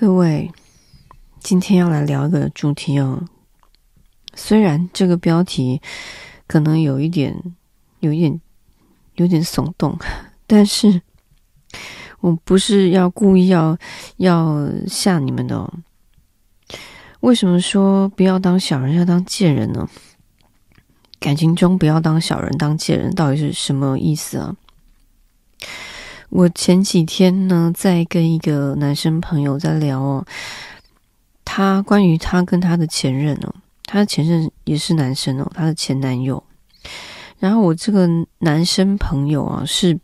各位，今天要来聊一个主题哦。虽然这个标题可能有一点、有一点、有点耸动，但是我不是要故意要要吓你们的哦。为什么说不要当小人，要当贱人呢？感情中不要当小人，当贱人，到底是什么意思啊？我前几天呢，在跟一个男生朋友在聊哦，他关于他跟他的前任哦，他的前任也是男生哦，他的前男友。然后我这个男生朋友啊，是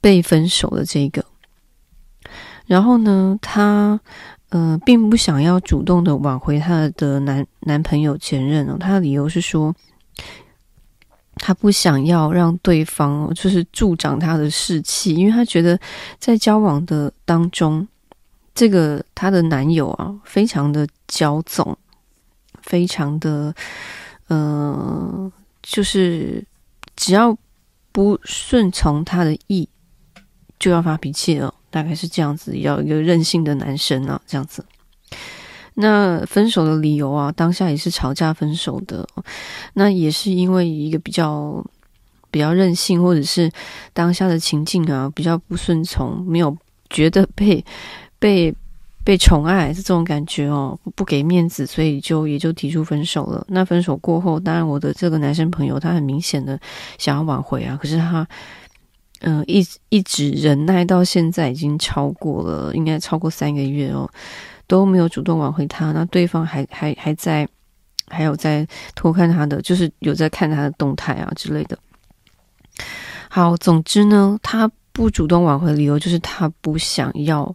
被分手的这个。然后呢，他呃，并不想要主动的挽回他的男男朋友前任哦，他的理由是说。他不想要让对方就是助长他的士气，因为他觉得在交往的当中，这个他的男友啊，非常的骄纵，非常的，呃，就是只要不顺从他的意，就要发脾气了，大概是这样子，要一个任性的男生啊，这样子。那分手的理由啊，当下也是吵架分手的。那也是因为一个比较比较任性，或者是当下的情境啊比较不顺从，没有觉得被被被宠爱这种感觉哦，不给面子，所以就也就提出分手了。那分手过后，当然我的这个男生朋友他很明显的想要挽回啊，可是他嗯、一一直忍耐到现在已经超过了，应该超过三个月哦。都没有主动挽回他，那对方还还还在，还有在偷看他的，就是有在看他的动态啊之类的。好，总之呢，他不主动挽回理由就是他不想要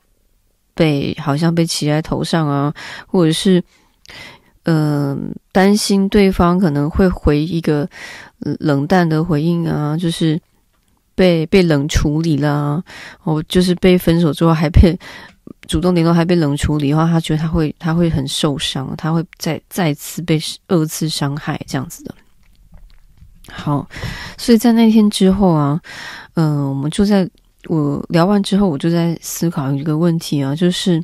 被好像被骑在头上啊，或者是嗯、担心对方可能会回一个冷淡的回应啊，就是被被冷处理啦，哦，就是被分手之后还被。主动联络还被冷处理的话，他觉得他会他会很受伤，他会再再次被二次伤害这样子的。好，所以在那天之后啊，嗯、我们就在我聊完之后，我就在思考一个问题啊，就是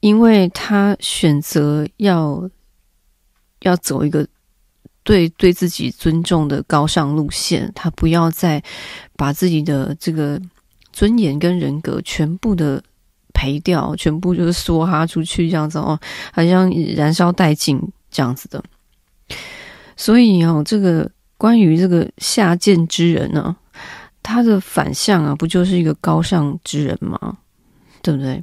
因为他选择要要走一个对对自己尊重的高尚路线，他不要再把自己的这个。尊严跟人格全部的赔掉，全部就是梭哈出去这样子哦，好像燃烧殆尽这样子的。所以哦，这个关于这个下贱之人呢，他的反向啊，不就是一个高尚之人吗？对不对？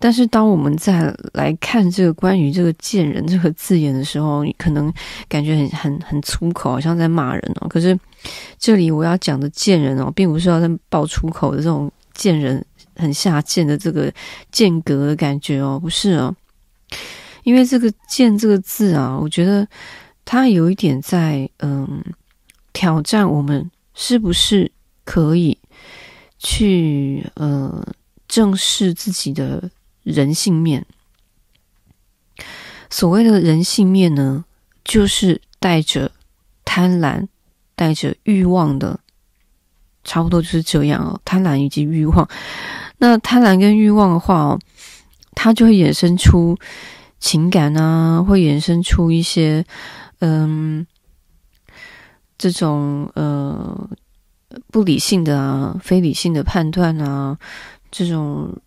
但是当我们再来看这个关于这个“贱人”这个字眼的时候，你可能感觉很很很粗口，好像在骂人哦。可是这里我要讲的“贱人”哦，并不是要在爆粗口的这种“贱人”很下贱的这个间隔的感觉哦，不是哦。因为这个“贱”这个字啊，我觉得它有一点在嗯挑战我们是不是可以去呃正视自己的。人性面，所谓的人性面呢，就是带着贪婪、带着欲望的，差不多就是这样哦。贪婪以及欲望，那贪婪跟欲望的话哦，它就会衍生出情感啊，会衍生出一些嗯，这种呃不理性的啊、非理性的判断啊，这种。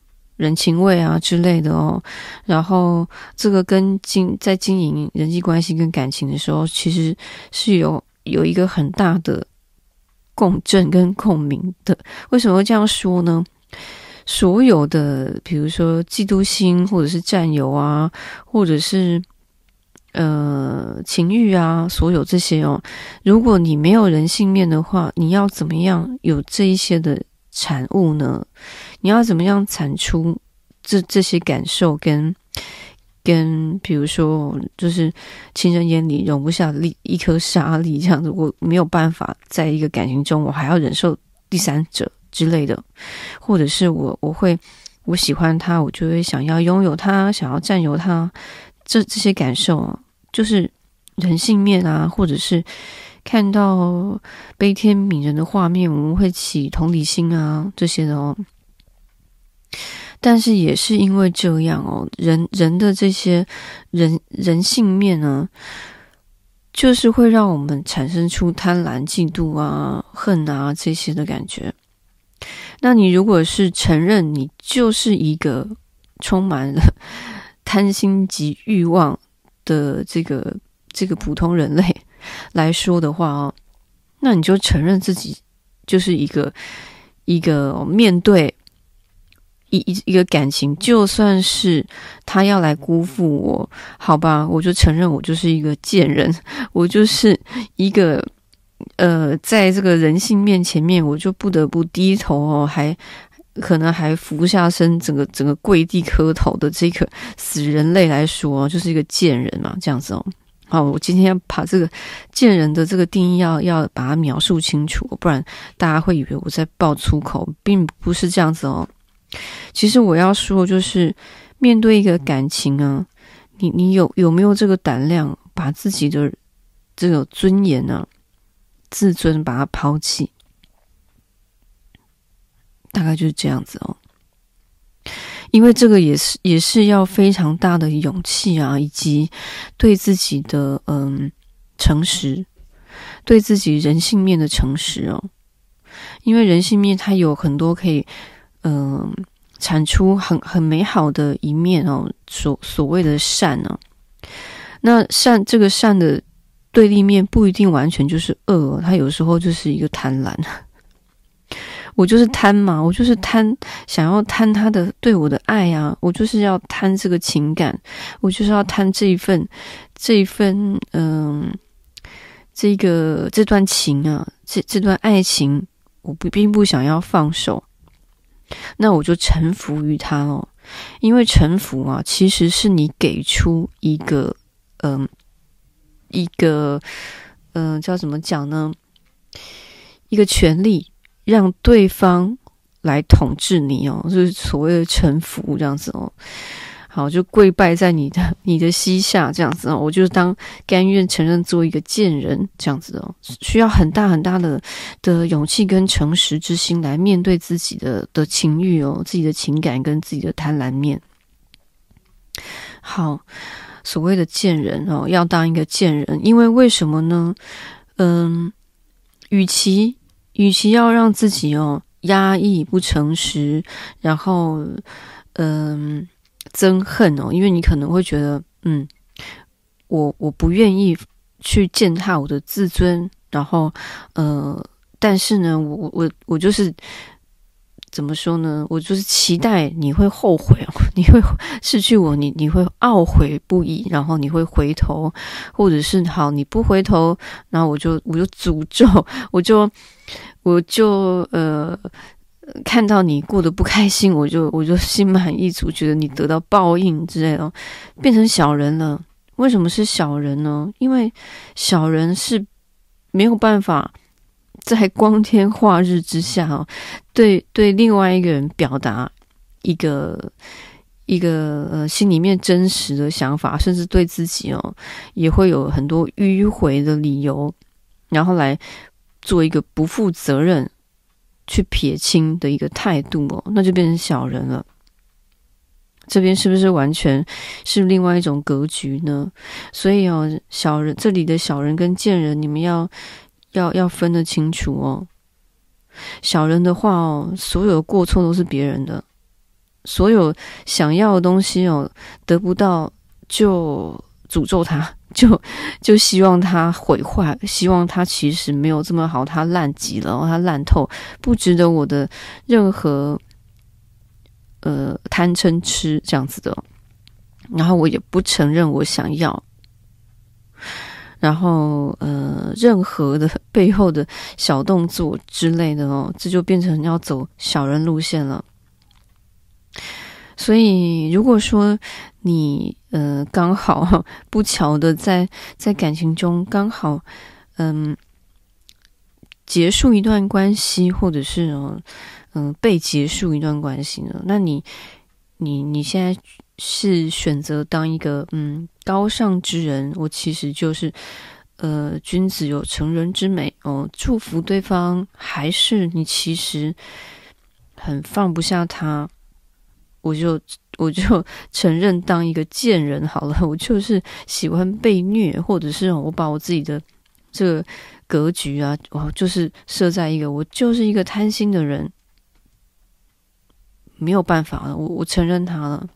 人情味啊之类的哦，然后这个跟经在经营人际关系跟感情的时候，其实是有有一个很大的共振跟共鸣的。为什么会这样说呢？所有的比如说嫉妒心，或者是占有啊，或者是呃情欲啊，所有这些哦，如果你没有人性面的话，你要怎么样有这一些的产物呢？你要怎么样产出这这些感受跟跟，比如说，就是情人眼里容不下的一颗沙粒这样子，我没有办法在一个感情中，我还要忍受第三者之类的，或者是我我会我喜欢他，我就会想要拥有他，想要占有他，这这些感受啊，就是人性面啊，或者是。看到悲天悯人的画面，我们会起同理心啊，这些的哦。但是也是因为这样哦，人人的这些人人性面呢，就是会让我们产生出贪婪、嫉妒啊、恨啊这些的感觉。那你如果是承认你就是一个充满了贪心及欲望的这个这个普通人类来说的话哦，那你就承认自己就是一个一个面对一一一个感情，就算是他要来辜负我，好吧，我就承认我就是一个贱人，我就是一个呃，在这个人性面前面，我就不得不低头哦，还可能还俯下身，整个整个跪地磕头的这个死人类来说，就是一个贱人嘛，这样子哦。好，我今天要把这个贱人的这个定义要要把它描述清楚，不然大家会以为我在爆粗口，并不是这样子哦。其实我要说，就是面对一个感情啊，你你有有没有这个胆量，把自己的这个尊严呢、啊、自尊把它抛弃？大概就是这样子哦。因为这个也是也是要非常大的勇气啊，以及对自己的嗯诚实，对自己人性面的诚实哦。因为人性面它有很多可以嗯产出很很美好的一面哦，所所谓的善呢、那善这个善的对立面不一定完全就是恶、哦，它有时候就是一个贪婪。我就是贪嘛，我就是贪，想要贪他的对我的爱啊，我就是要贪这个情感，我就是要贪这一份，这一份，嗯、呃，这个这段情啊，这这段爱情，我不并不想要放手，那我就臣服于他哦，因为臣服啊，其实是你给出一个，嗯、呃，一个，嗯、呃，叫怎么讲呢？一个权利。让对方来统治你哦，就是所谓的臣服这样子哦。好，就跪拜在你的 你的膝下这样子哦。我就当甘愿承认做一个贱人这样子哦。需要很大很大的的勇气跟诚实之心来面对自己的的情欲哦，自己的情感跟自己的贪婪面。好，所谓的贱人哦，要当一个贱人，因为为什么呢？嗯，与其。与其要让自己哦压抑不诚实，然后嗯憎恨哦，因为你可能会觉得嗯，我我不愿意去践踏我的自尊，然后呃，但是呢，我我我就是。怎么说呢？我就是期待你会后悔，你会失去我，你你会懊悔不已，然后你会回头，或者是好你不回头，然后我就我就诅咒，我就我就呃看到你过得不开心，我就我就心满意足，觉得你得到报应之类的，变成小人了。为什么是小人呢？因为小人是没有办法。在光天化日之下，对对，另外一个人表达一个一个呃心里面真实的想法，甚至对自己哦也会有很多迂回的理由，然后来做一个不负责任、去撇清的一个态度哦，那就变成小人了。这边是不是完全是另外一种格局呢？所以哦，小人这里的小人跟贱人，你们要。要要分得清楚哦。小人的话哦，所有的过错都是别人的，所有想要的东西哦，得不到就诅咒他，就就希望他毁坏，希望他其实没有这么好，他烂极了，他烂透，不值得我的任何呃贪嗔痴这样子的。然后我也不承认我想要。然后，呃，任何的背后的小动作之类的哦，这就变成要走小人路线了。所以，如果说你呃刚好不巧的在在感情中刚好嗯、结束一段关系，或者是嗯、被结束一段关系呢，那你你你现在。是选择当一个嗯高尚之人，我其实就是呃君子有成人之美。哦，祝福对方，还是你其实很放不下他，我就我就承认当一个贱人好了，我就是喜欢被虐，或者是我把我自己的这个格局啊，我就是设在一个我就是一个贪心的人，没有办法了，我我承认他了，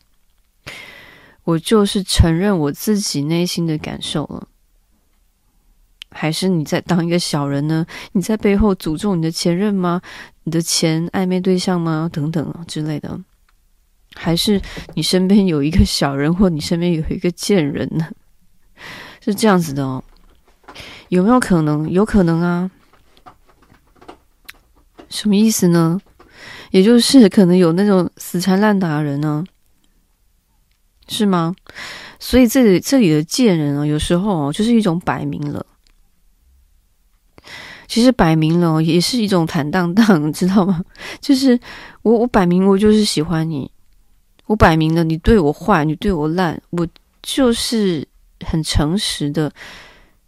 我就是承认我自己内心的感受了。还是你在当一个小人呢？你在背后诅咒你的前任吗？你的前暧昧对象吗？等等之类的。还是你身边有一个小人，或你身边有一个贱人呢？是这样子的哦。有没有可能？有可能啊。什么意思呢？也就是可能有那种死缠烂打的人呢？是吗？所以这里这里的贱人啊，有时候哦，就是一种摆明了。其实摆明了也是一种坦荡荡，知道吗？就是我我摆明我就是喜欢你，我摆明了你对我坏，你对我烂，我就是很诚实的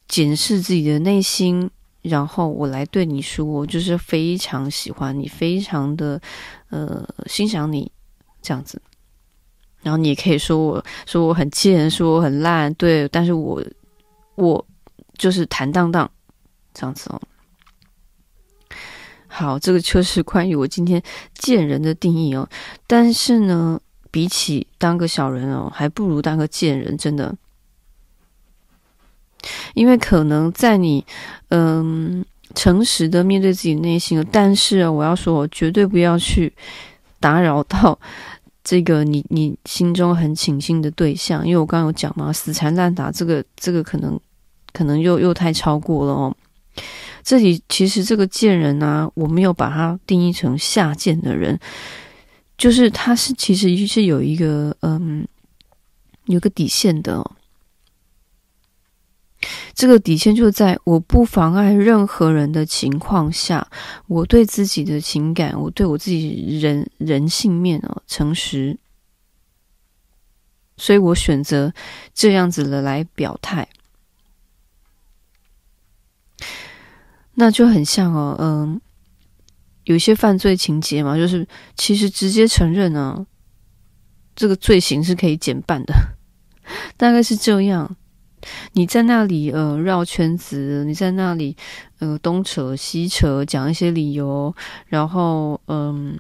检视自己的内心，然后我来对你说，我就是非常喜欢你，非常的呃欣赏你这样子。然后你也可以说我说我很贱，说我很烂，对，但是我我就是坦荡荡这样子哦。好，这个就是关于我今天贱人的定义哦。但是呢，比起当个小人哦，还不如当个贱人，真的。因为可能在你嗯诚实的面对自己内心，但是我要说，我绝对不要去打扰到 这个你你心中很倾心的对象，因为我刚刚有讲嘛，死缠烂打，这个这个可能可能又又太超过了哦。这里其实这个贱人啊，我没有把他定义成下贱的人，就是他是其实是有一个嗯，有个底线的哦。这个底线就在我不妨碍任何人的情况下，我对自己的情感，我对我自己人人性面哦诚实，所以我选择这样子的来表态。那就很像哦，嗯，有一些犯罪情节嘛，就是其实直接承认呢、啊，这个罪行是可以减半的，大概是这样。你在那里呃绕圈子，你在那里呃东扯西扯，讲一些理由，然后嗯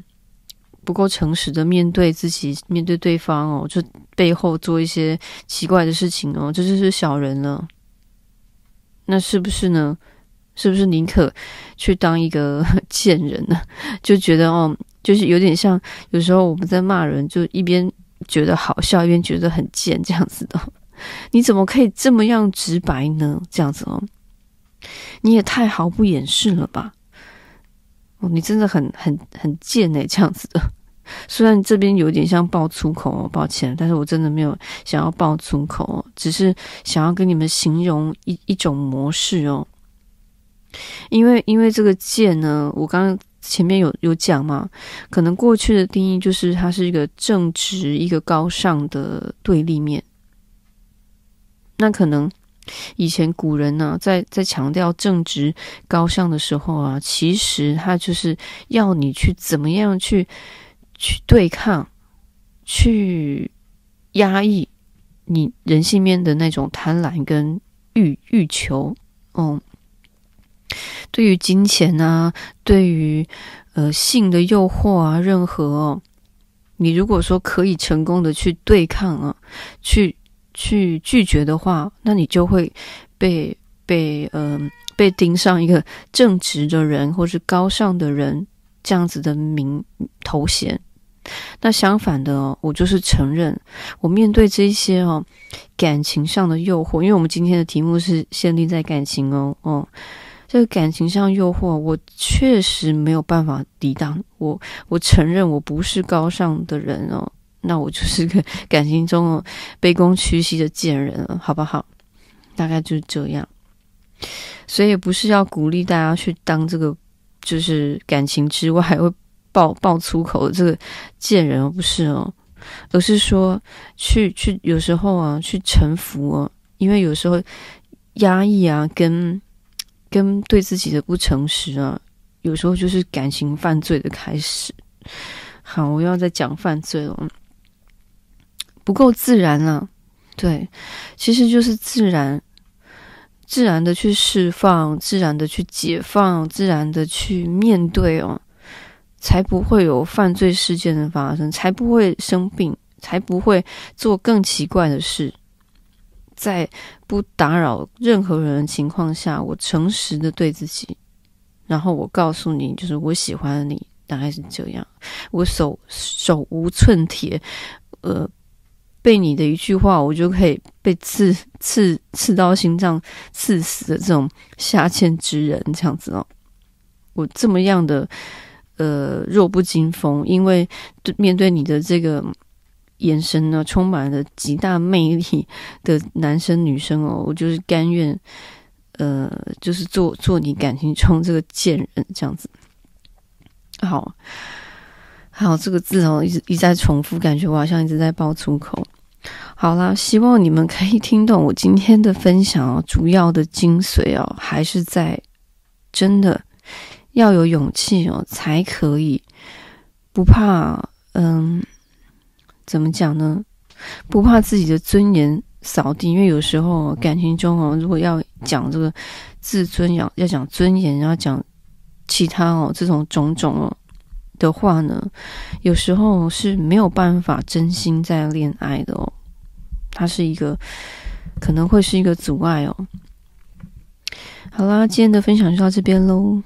不够诚实的面对自己，面对对方哦，就背后做一些奇怪的事情哦，这就是小人了。那是不是呢？是不是宁可去当一个 贱人呢？就觉得哦，就是有点像有时候我们在骂人，就一边觉得好笑，一边觉得很贱这样子的。你怎么可以这么样直白呢？这样子哦，你也太毫不掩饰了吧？哦，你真的很很很贱哎，这样子的。虽然这边有点像爆粗口哦，抱歉，但是我真的没有想要爆粗口哦，只是想要跟你们形容一一种模式哦。因为，因为这个贱呢，我刚刚前面有有讲嘛，可能过去的定义就是它是一个正直、一个高尚的对立面。那可能以前古人呢，在在强调正直、高尚的时候啊，其实他就是要你去怎么样去去对抗、去压抑你人性面的那种贪婪跟欲欲求，嗯。对于金钱啊，对于呃性的诱惑啊，任何，你如果说可以成功的去对抗啊，去去拒绝的话，那你就会被被嗯、被盯上一个正直的人或是高尚的人这样子的名头衔。那相反的，我就是承认，我面对这些哦感情上的诱惑，因为我们今天的题目是限定在感情哦哦。这个感情上诱惑，我确实没有办法抵挡。我我承认我不是高尚的人哦，那我就是个 感情中哦卑躬屈膝的贱人了，好不好？大概就是这样。所以也不是要鼓励大家去当这个，就是感情之外还 会爆爆粗口的这个贱人哦，不是哦，而是说去去有时候啊去臣服哦，因为有时候压抑啊跟。跟对自己的不诚实啊，有时候就是感情犯罪的开始。好，我要再讲犯罪了。不够自然了。对，其实就是自然，自然的去释放，自然的去解放，自然的去面对哦，才不会有犯罪事件的发生，才不会生病，才不会做更奇怪的事。在不打扰任何人的情况下，我诚实的对自己，然后我告诉你，就是我喜欢你，大概是这样。我手手无寸铁，呃。被你的一句话，我就可以被刺刺刺到心脏，刺死的这种下贱之人，这样子哦。我这么样的呃弱不禁风，因为对面对你的这个眼神呢，充满了极大魅力的男生女生哦，我就是甘愿呃，就是做做你感情中这个贱人，这样子。好，好，这个字哦，一直一再重复，感觉我好像一直在爆粗口。好啦，希望你们可以听懂我今天的分享哦。主要的精髓哦，还是在真的要有勇气哦，才可以不怕。嗯，怎么讲呢？不怕自己的尊严扫地，因为有时候感情中哦，如果要讲这个自尊，要要讲尊严，要讲其他哦这种种种哦的话呢，有时候是没有办法真心在恋爱的哦。它是一个，可能会是一个阻碍哦。好啦，今天的分享就到这边喽。